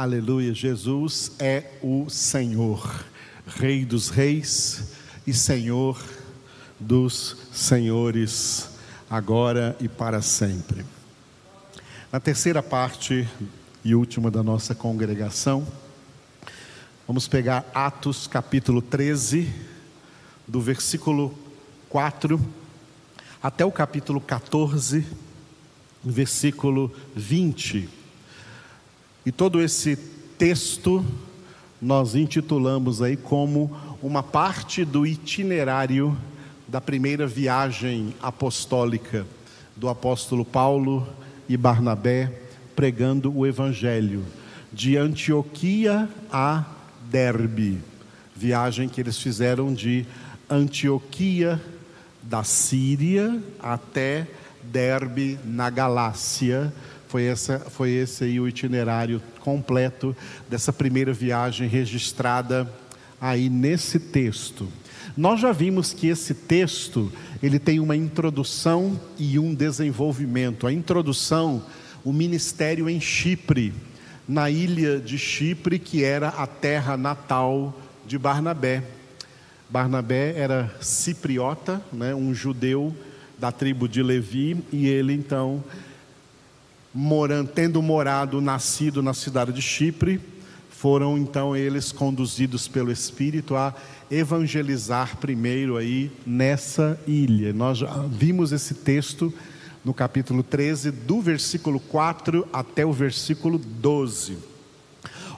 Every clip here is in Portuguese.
Aleluia, Jesus é o Senhor, Rei dos Reis e Senhor dos Senhores, agora e para sempre. Na terceira parte e última da nossa congregação, vamos pegar Atos capítulo 13, do versículo 4 até o capítulo 14, versículo 20. E todo esse texto nós intitulamos aí como uma parte do itinerário da primeira viagem apostólica do apóstolo Paulo e Barnabé pregando o evangelho de Antioquia a Derbe, viagem que eles fizeram de Antioquia da Síria até Derbe na Galácia, foi, essa, foi esse aí o itinerário completo dessa primeira viagem registrada aí nesse texto. Nós já vimos que esse texto, ele tem uma introdução e um desenvolvimento. A introdução, o ministério em Chipre, na ilha de Chipre, que era a terra natal de Barnabé. Barnabé era cipriota, né, um judeu da tribo de Levi, e ele então morando, tendo morado, nascido na cidade de Chipre, foram então eles conduzidos pelo Espírito a evangelizar primeiro aí nessa ilha. Nós já vimos esse texto no capítulo 13, do versículo 4 até o versículo 12.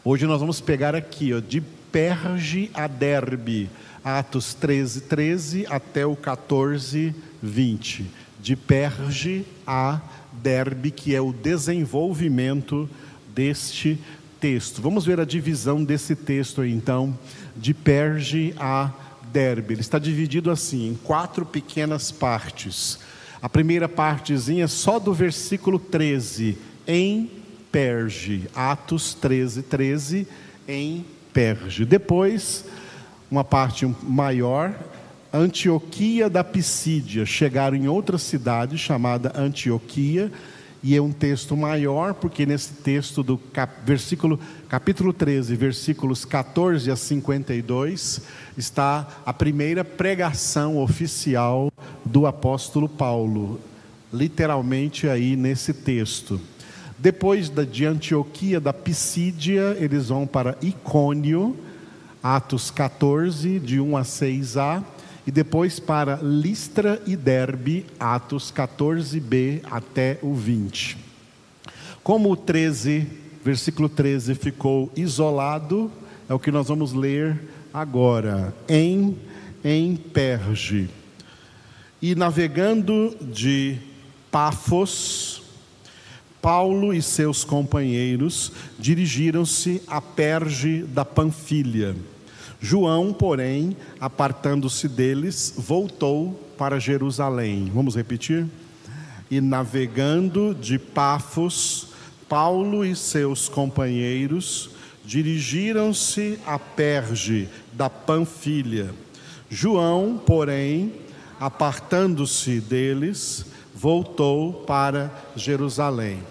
Hoje nós vamos pegar aqui, ó, de Perge a Derbe, Atos 13, 13 até o 14, 20. De Perge a Derbe que é o desenvolvimento deste texto. Vamos ver a divisão desse texto aí, então, de Perge a derbe. Ele está dividido assim, em quatro pequenas partes. A primeira partezinha é só do versículo 13, em Perge. Atos 13, 13, em Perge. Depois, uma parte maior, Antioquia da Pisídia. Chegaram em outra cidade chamada Antioquia, e é um texto maior, porque nesse texto do cap, versículo, capítulo 13, versículos 14 a 52, está a primeira pregação oficial do apóstolo Paulo, literalmente aí nesse texto. Depois de Antioquia da Pisídia, eles vão para Icônio, Atos 14, de 1 a 6a e depois para Listra e Derbe, Atos 14b até o 20. Como o 13, versículo 13 ficou isolado, é o que nós vamos ler agora, em em Perge. E navegando de Pafos, Paulo e seus companheiros dirigiram-se a Perge da Panfilha João, porém, apartando-se deles, voltou para Jerusalém. Vamos repetir? E navegando de Pafos, Paulo e seus companheiros dirigiram-se a Perge da Panfilha. João, porém, apartando-se deles, voltou para Jerusalém.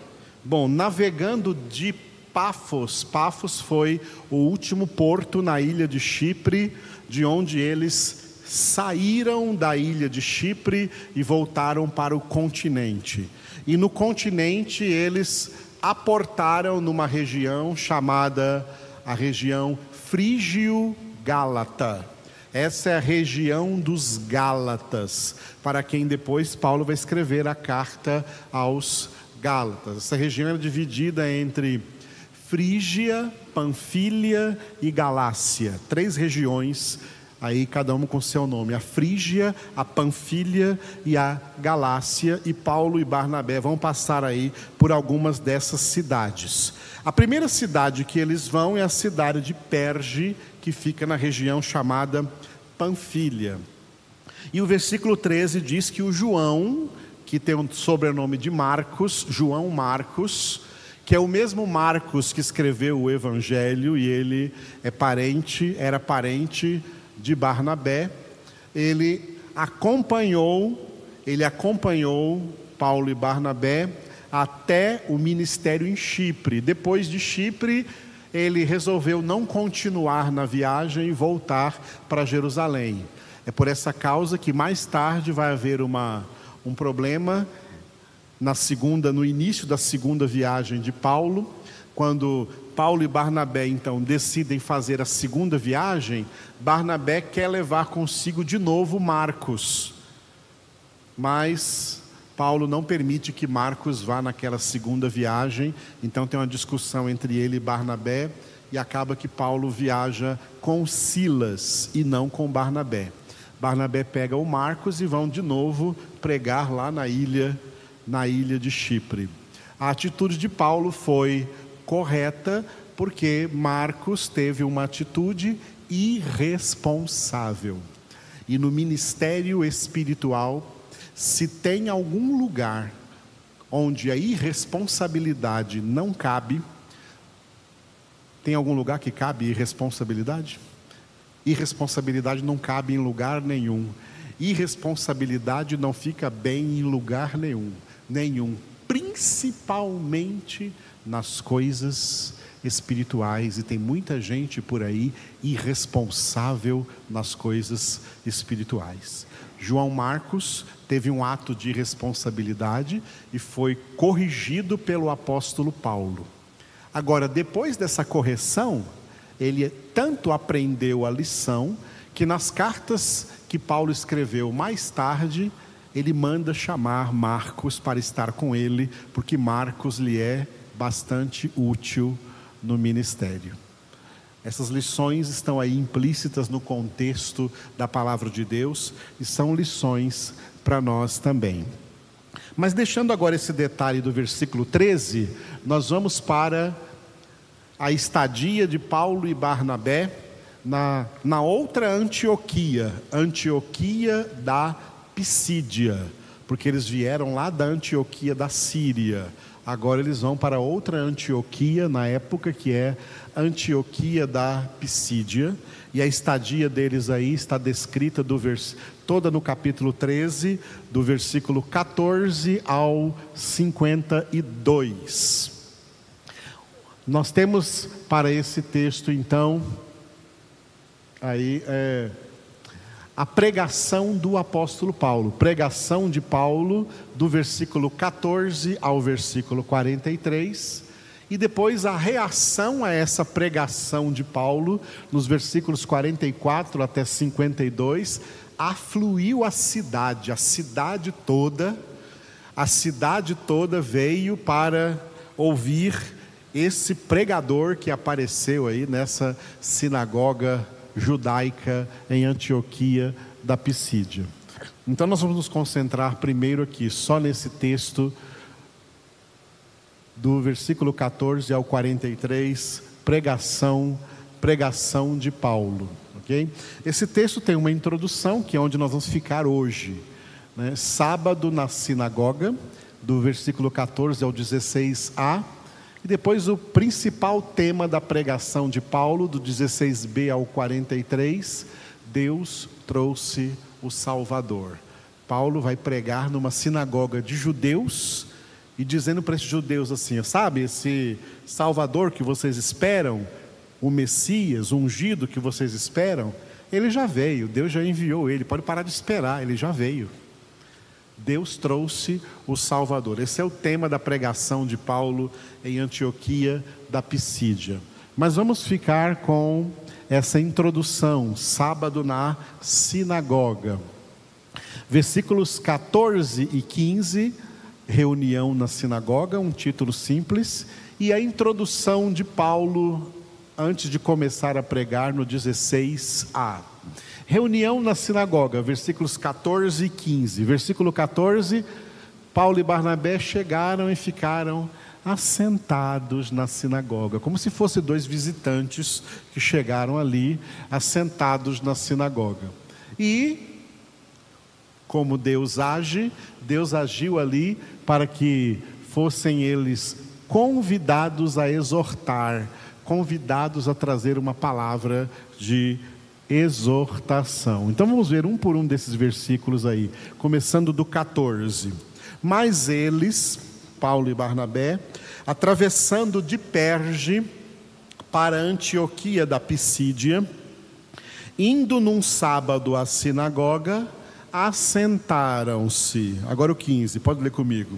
Bom, navegando de Pafos. Pafos foi o último porto na ilha de Chipre, de onde eles saíram da ilha de Chipre e voltaram para o continente. E no continente eles aportaram numa região chamada a região Frígio-Gálata. Essa é a região dos Gálatas, para quem depois Paulo vai escrever a carta aos Gálatas. Essa região é dividida entre Frígia, Panfilha e Galácia, três regiões, aí cada uma com seu nome: a Frígia, a Panfilha e a Galácia. E Paulo e Barnabé vão passar aí por algumas dessas cidades. A primeira cidade que eles vão é a cidade de Perge, que fica na região chamada Panfilha. E o versículo 13 diz que o João, que tem o sobrenome de Marcos, João Marcos, que é o mesmo Marcos que escreveu o Evangelho e ele é parente, era parente de Barnabé. Ele acompanhou, ele acompanhou Paulo e Barnabé até o ministério em Chipre. Depois de Chipre, ele resolveu não continuar na viagem e voltar para Jerusalém. É por essa causa que mais tarde vai haver uma, um problema na segunda, no início da segunda viagem de Paulo, quando Paulo e Barnabé então decidem fazer a segunda viagem, Barnabé quer levar consigo de novo Marcos. Mas Paulo não permite que Marcos vá naquela segunda viagem, então tem uma discussão entre ele e Barnabé, e acaba que Paulo viaja com Silas e não com Barnabé. Barnabé pega o Marcos e vão de novo pregar lá na ilha, na ilha de Chipre. A atitude de Paulo foi correta, porque Marcos teve uma atitude irresponsável. E no ministério espiritual, se tem algum lugar onde a irresponsabilidade não cabe, tem algum lugar que cabe irresponsabilidade? Irresponsabilidade não cabe em lugar nenhum. Irresponsabilidade não fica bem em lugar nenhum, nenhum, principalmente nas coisas espirituais e tem muita gente por aí irresponsável nas coisas espirituais. João Marcos teve um ato de responsabilidade e foi corrigido pelo apóstolo Paulo. Agora, depois dessa correção, ele tanto aprendeu a lição que nas cartas que Paulo escreveu mais tarde, ele manda chamar Marcos para estar com ele, porque Marcos lhe é bastante útil no ministério. Essas lições estão aí implícitas no contexto da palavra de Deus e são lições para nós também. Mas deixando agora esse detalhe do versículo 13, nós vamos para a estadia de Paulo e Barnabé na, na outra Antioquia, Antioquia da Pisídia, porque eles vieram lá da Antioquia da Síria. Agora eles vão para outra Antioquia, na época que é Antioquia da Pisídia, e a estadia deles aí está descrita do vers... toda no capítulo 13, do versículo 14 ao 52. Nós temos para esse texto, então, aí é, a pregação do apóstolo Paulo, pregação de Paulo, do versículo 14 ao versículo 43, e depois a reação a essa pregação de Paulo, nos versículos 44 até 52, afluiu a cidade, a cidade toda, a cidade toda veio para ouvir esse pregador que apareceu aí nessa sinagoga judaica em Antioquia da Pisídia. Então nós vamos nos concentrar primeiro aqui, só nesse texto do versículo 14 ao 43, pregação, pregação de Paulo. ok? Esse texto tem uma introdução, que é onde nós vamos ficar hoje. Né? Sábado na sinagoga, do versículo 14 ao 16a e depois o principal tema da pregação de Paulo, do 16b ao 43, Deus trouxe o Salvador. Paulo vai pregar numa sinagoga de judeus e dizendo para esses judeus assim: sabe, esse Salvador que vocês esperam, o Messias, o ungido que vocês esperam, ele já veio, Deus já enviou ele, pode parar de esperar, ele já veio. Deus trouxe o Salvador. Esse é o tema da pregação de Paulo em Antioquia da Pisídia. Mas vamos ficar com essa introdução, sábado na sinagoga. Versículos 14 e 15, reunião na sinagoga, um título simples, e a introdução de Paulo antes de começar a pregar no 16a. Reunião na sinagoga, versículos 14 e 15. Versículo 14, Paulo e Barnabé chegaram e ficaram assentados na sinagoga, como se fossem dois visitantes que chegaram ali, assentados na sinagoga. E, como Deus age, Deus agiu ali para que fossem eles convidados a exortar, convidados a trazer uma palavra de exortação. Então vamos ver um por um desses versículos aí, começando do 14. Mas eles, Paulo e Barnabé, atravessando de Perge, para Antioquia da Pisídia, indo num sábado à sinagoga, assentaram-se. Agora o 15, pode ler comigo.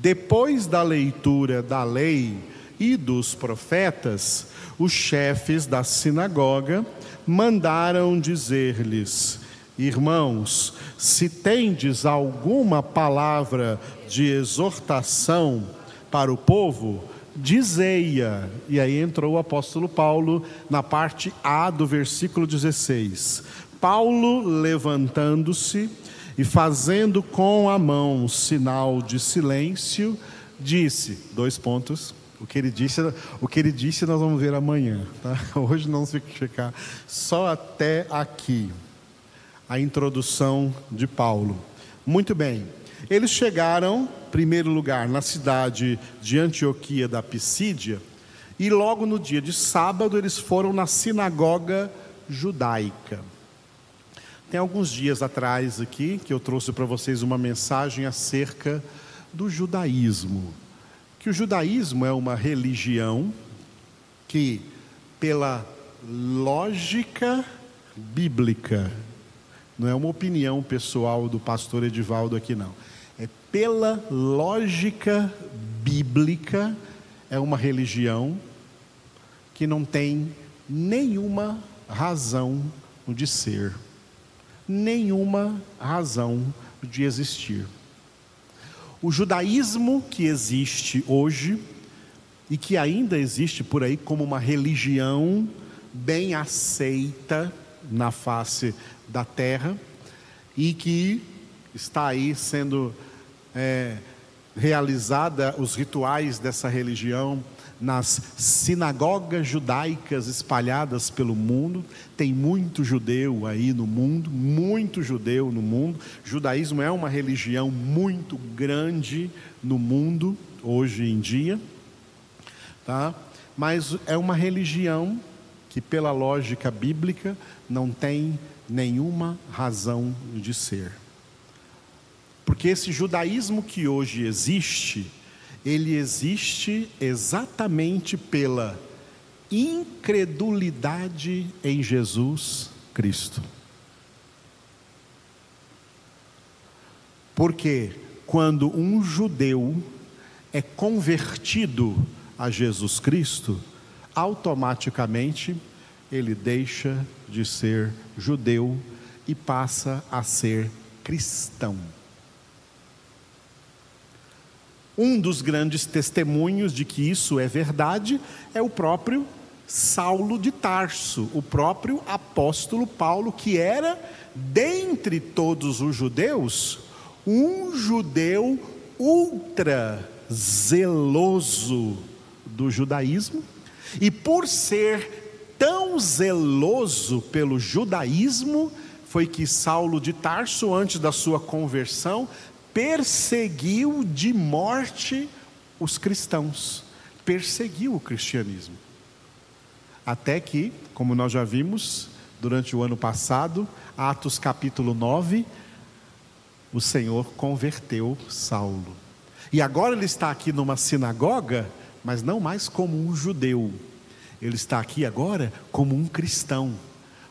Depois da leitura da lei e dos profetas, os chefes da sinagoga mandaram dizer-lhes: Irmãos, se tendes alguma palavra de exortação para o povo, dizei-a. E aí entrou o apóstolo Paulo na parte A do versículo 16. Paulo, levantando-se e fazendo com a mão sinal de silêncio, disse: dois pontos. O que ele disse, o que ele disse nós vamos ver amanhã. Tá? Hoje não se ficar só até aqui. A introdução de Paulo. Muito bem. Eles chegaram, em primeiro lugar, na cidade de Antioquia da Pisídia, e logo no dia de sábado eles foram na sinagoga judaica. Tem alguns dias atrás aqui que eu trouxe para vocês uma mensagem acerca do judaísmo. Que o judaísmo é uma religião que, pela lógica bíblica, não é uma opinião pessoal do pastor Edivaldo aqui, não é pela lógica bíblica, é uma religião que não tem nenhuma razão de ser, nenhuma razão de existir. O judaísmo que existe hoje e que ainda existe por aí como uma religião bem aceita na face da terra e que está aí sendo é, realizada os rituais dessa religião nas sinagogas judaicas espalhadas pelo mundo. Tem muito judeu aí no mundo, muito judeu no mundo. Judaísmo é uma religião muito grande no mundo hoje em dia, tá? Mas é uma religião que pela lógica bíblica não tem nenhuma razão de ser. Porque esse judaísmo que hoje existe, ele existe exatamente pela incredulidade em Jesus Cristo. Porque quando um judeu é convertido a Jesus Cristo, automaticamente ele deixa de ser judeu e passa a ser cristão. Um dos grandes testemunhos de que isso é verdade é o próprio Saulo de Tarso, o próprio apóstolo Paulo, que era, dentre todos os judeus, um judeu ultra zeloso do judaísmo, e por ser tão zeloso pelo judaísmo, foi que Saulo de Tarso, antes da sua conversão, perseguiu de morte os cristãos, perseguiu o cristianismo. Até que, como nós já vimos durante o ano passado, Atos capítulo 9, o Senhor converteu Saulo. E agora ele está aqui numa sinagoga, mas não mais como um judeu. Ele está aqui agora como um cristão,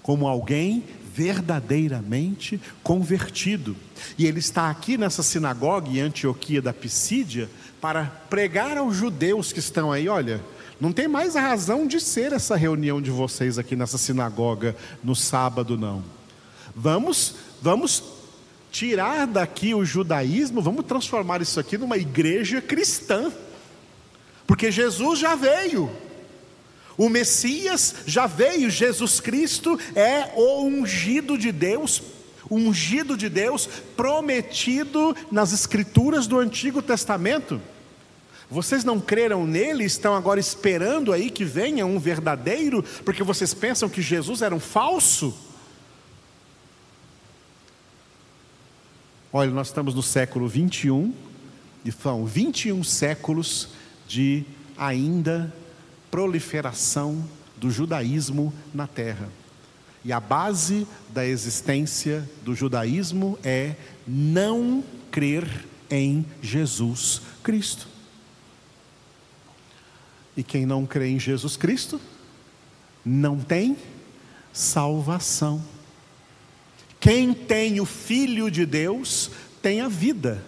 como alguém verdadeiramente convertido. E ele está aqui nessa sinagoga em Antioquia da Pisídia para pregar aos judeus que estão aí: olha, não tem mais a razão de ser essa reunião de vocês aqui nessa sinagoga no sábado, não. Vamos, vamos tirar daqui o judaísmo, vamos transformar isso aqui numa igreja cristã. Porque Jesus já veio. O Messias já veio, Jesus Cristo é o ungido de Deus, ungido de Deus, prometido nas Escrituras do Antigo Testamento. Vocês não creram nele, estão agora esperando aí que venha um verdadeiro, porque vocês pensam que Jesus era um falso? Olha, nós estamos no século 21, e são 21 séculos de ainda proliferação do judaísmo na terra. E a base da existência do judaísmo é não crer em Jesus Cristo. E quem não crê em Jesus Cristo não tem salvação. Quem tem o Filho de Deus tem a vida.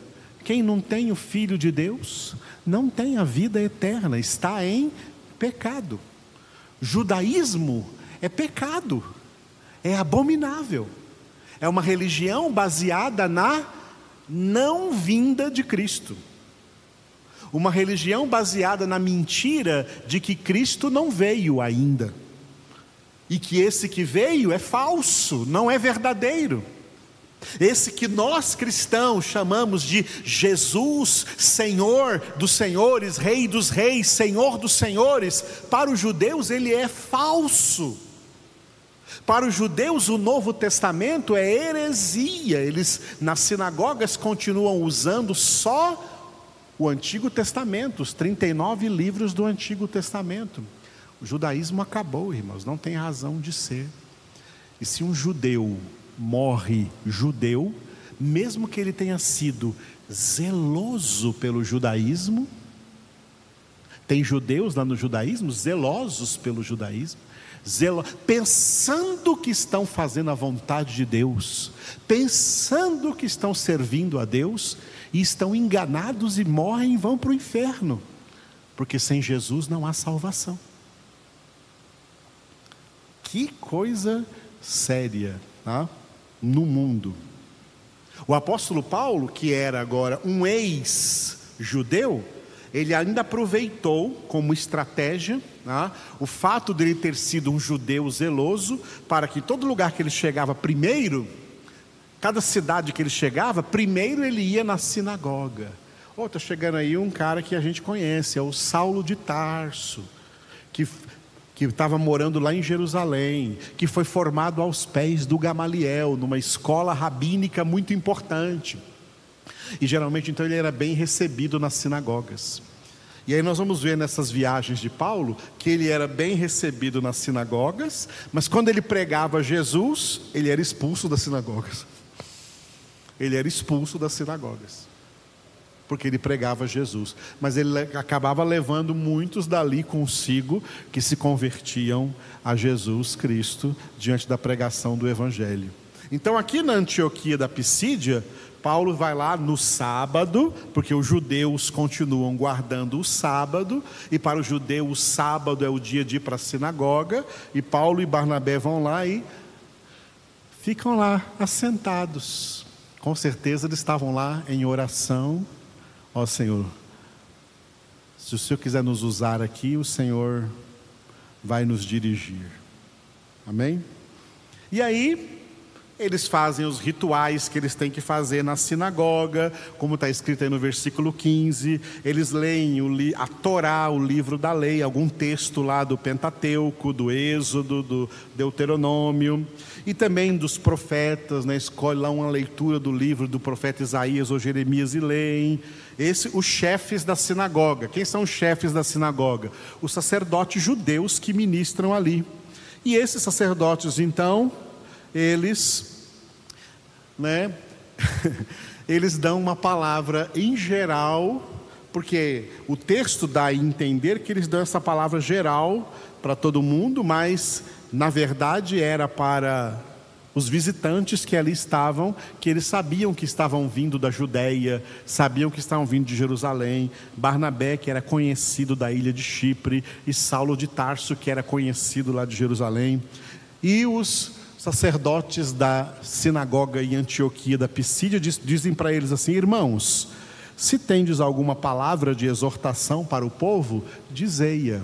Quem não tem o Filho de Deus não tem a vida eterna, está em pecado. Judaísmo é pecado, é abominável, é uma religião baseada na não vinda de Cristo. Uma religião baseada na mentira de que Cristo não veio ainda. E que esse que veio é falso, não é verdadeiro. Esse que nós cristãos chamamos de Jesus, Senhor dos Senhores, Rei dos Reis, Senhor dos Senhores, para os judeus ele é falso. Para os judeus, o Novo Testamento é heresia. Eles, nas sinagogas, continuam usando só o Antigo Testamento, os 39 livros do Antigo Testamento. O judaísmo acabou, irmãos, não tem razão de ser. E se um judeu morre judeu, mesmo que ele tenha sido zeloso pelo judaísmo, tem judeus lá no judaísmo zelosos pelo judaísmo, zelo, pensando que estão fazendo a vontade de Deus, pensando que estão servindo a Deus, e estão enganados e morrem e vão para o inferno, porque sem Jesus não há salvação. Que coisa séria tá? No mundo. O apóstolo Paulo, que era agora um ex-judeu, ele ainda aproveitou como estratégia né, o fato de ele ter sido um judeu zeloso, para que todo lugar que ele chegava primeiro, cada cidade que ele chegava, primeiro ele ia na sinagoga. Oh, está chegando aí um cara que a gente conhece, é o Saulo de Tarso, que que estava morando lá em Jerusalém, que foi formado aos pés do Gamaliel, numa escola rabínica muito importante. E geralmente então ele era bem recebido nas sinagogas. E aí nós vamos ver nessas viagens de Paulo que ele era bem recebido nas sinagogas, mas quando ele pregava Jesus, ele era expulso das sinagogas. Ele era expulso das sinagogas porque ele pregava Jesus. Mas ele acabava levando muitos dali consigo que se convertiam a Jesus Cristo diante da pregação do Evangelho. Então, aqui na Antioquia da Pisídia, Paulo vai lá no sábado, porque os judeus continuam guardando o sábado, e para o judeu o sábado é o dia de ir para a sinagoga, e Paulo e Barnabé vão lá e ficam lá assentados. Com certeza eles estavam lá em oração, Ó Senhor, se o Senhor quiser nos usar aqui, o Senhor vai nos dirigir. Amém? E aí, eles fazem os rituais que eles têm que fazer na sinagoga, como está escrito aí no versículo 15. Eles leem a Torá, o livro da lei, algum texto lá do Pentateuco, do Êxodo, do Deuteronômio e também dos profetas, né? escolhe lá uma leitura do livro do profeta Isaías ou Jeremias e leem. Esse, os chefes da sinagoga. Quem são os chefes da sinagoga? Os sacerdotes judeus que ministram ali. E esses sacerdotes, então, eles, né, eles dão uma palavra em geral, porque o texto dá a entender que eles dão essa palavra geral para todo mundo, mas na verdade era para os visitantes que ali estavam, que eles sabiam que estavam vindo da Judéia, sabiam que estavam vindo de Jerusalém, Barnabé, que era conhecido da ilha de Chipre, e Saulo de Tarso, que era conhecido lá de Jerusalém, e os sacerdotes da sinagoga em Antioquia da Pisídia dizem para eles assim: irmãos, se tendes alguma palavra de exortação para o povo, dizei-a.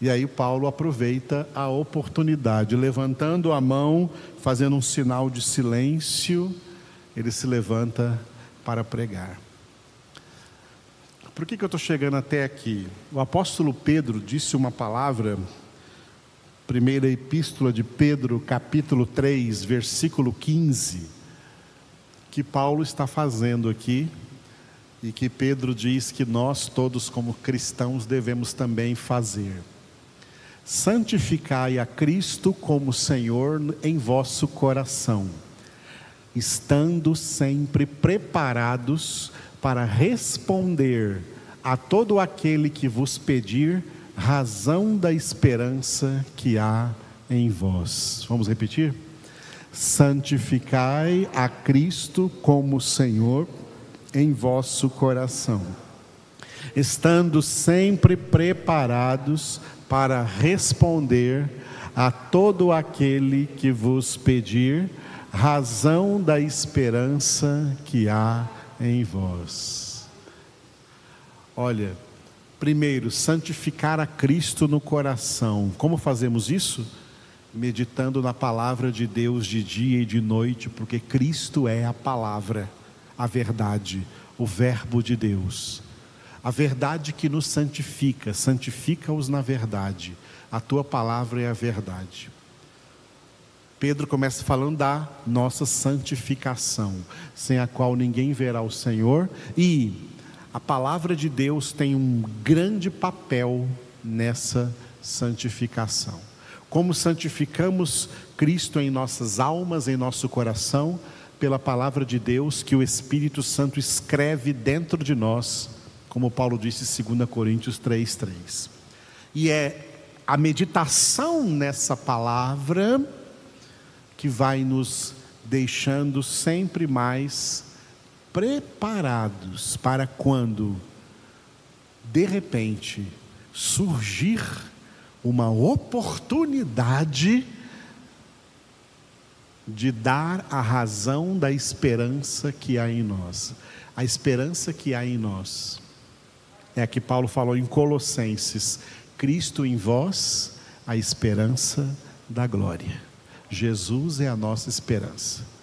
E aí Paulo aproveita a oportunidade, levantando a mão, fazendo um sinal de silêncio, ele se levanta para pregar. Por que, que eu estou chegando até aqui? O apóstolo Pedro disse uma palavra, primeira epístola de Pedro, capítulo 3, versículo 15, que Paulo está fazendo aqui, e que Pedro diz que nós todos, como cristãos, devemos também fazer. Santificai a Cristo como Senhor em vosso coração, estando sempre preparados para responder a todo aquele que vos pedir razão da esperança que há em vós. Vamos repetir? Santificai a Cristo como Senhor em vosso coração, estando sempre preparados para responder a todo aquele que vos pedir razão da esperança que há em vós. Olha, primeiro, santificar a Cristo no coração. Como fazemos isso? Meditando na palavra de Deus de dia e de noite, porque Cristo é a palavra, a verdade, o Verbo de Deus. A verdade que nos santifica, santifica-os na verdade. A tua palavra é a verdade. Pedro começa falando da nossa santificação, sem a qual ninguém verá o Senhor, e a palavra de Deus tem um grande papel nessa santificação. Como santificamos Cristo em nossas almas, em nosso coração, pela palavra de Deus que o Espírito Santo escreve dentro de nós, como Paulo disse em 2 Coríntios 3:3. E é a meditação nessa palavra que vai nos deixando sempre mais preparados para quando, de repente, surgir uma oportunidade de dar a razão da esperança que há em nós. A esperança que há em nós é a que Paulo falou em Colossenses: Cristo em vós, a esperança da glória. Jesus é a nossa esperança.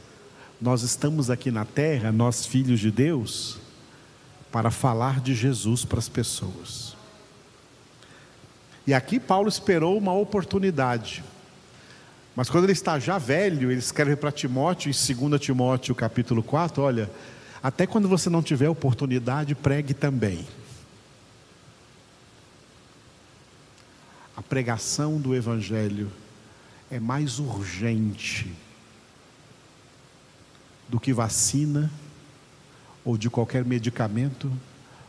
Nós estamos aqui na terra, nós filhos de Deus, para falar de Jesus para as pessoas. E aqui Paulo esperou uma oportunidade. Mas quando ele está já velho, ele escreve para Timóteo, em 2 Timóteo capítulo 4, olha, até quando você não tiver oportunidade, pregue também. A pregação do Evangelho é mais urgente do que vacina, ou de qualquer medicamento,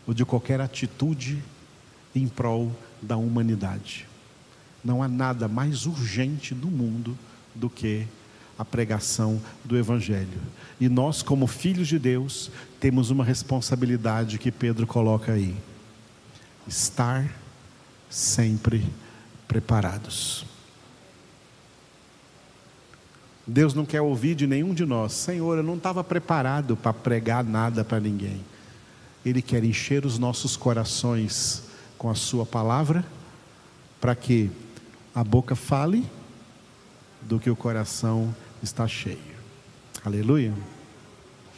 ou de qualquer atitude em prol da humanidade. Não há nada mais urgente no mundo do que a pregação do Evangelho. E nós, como filhos de Deus, temos uma responsabilidade que Pedro coloca aí: estar sempre preparados. Deus não quer ouvir de nenhum de nós, Senhor, eu não estava preparado para pregar nada para ninguém. Ele quer encher os nossos corações com a Sua palavra, para que a boca fale do que o coração está cheio. Aleluia.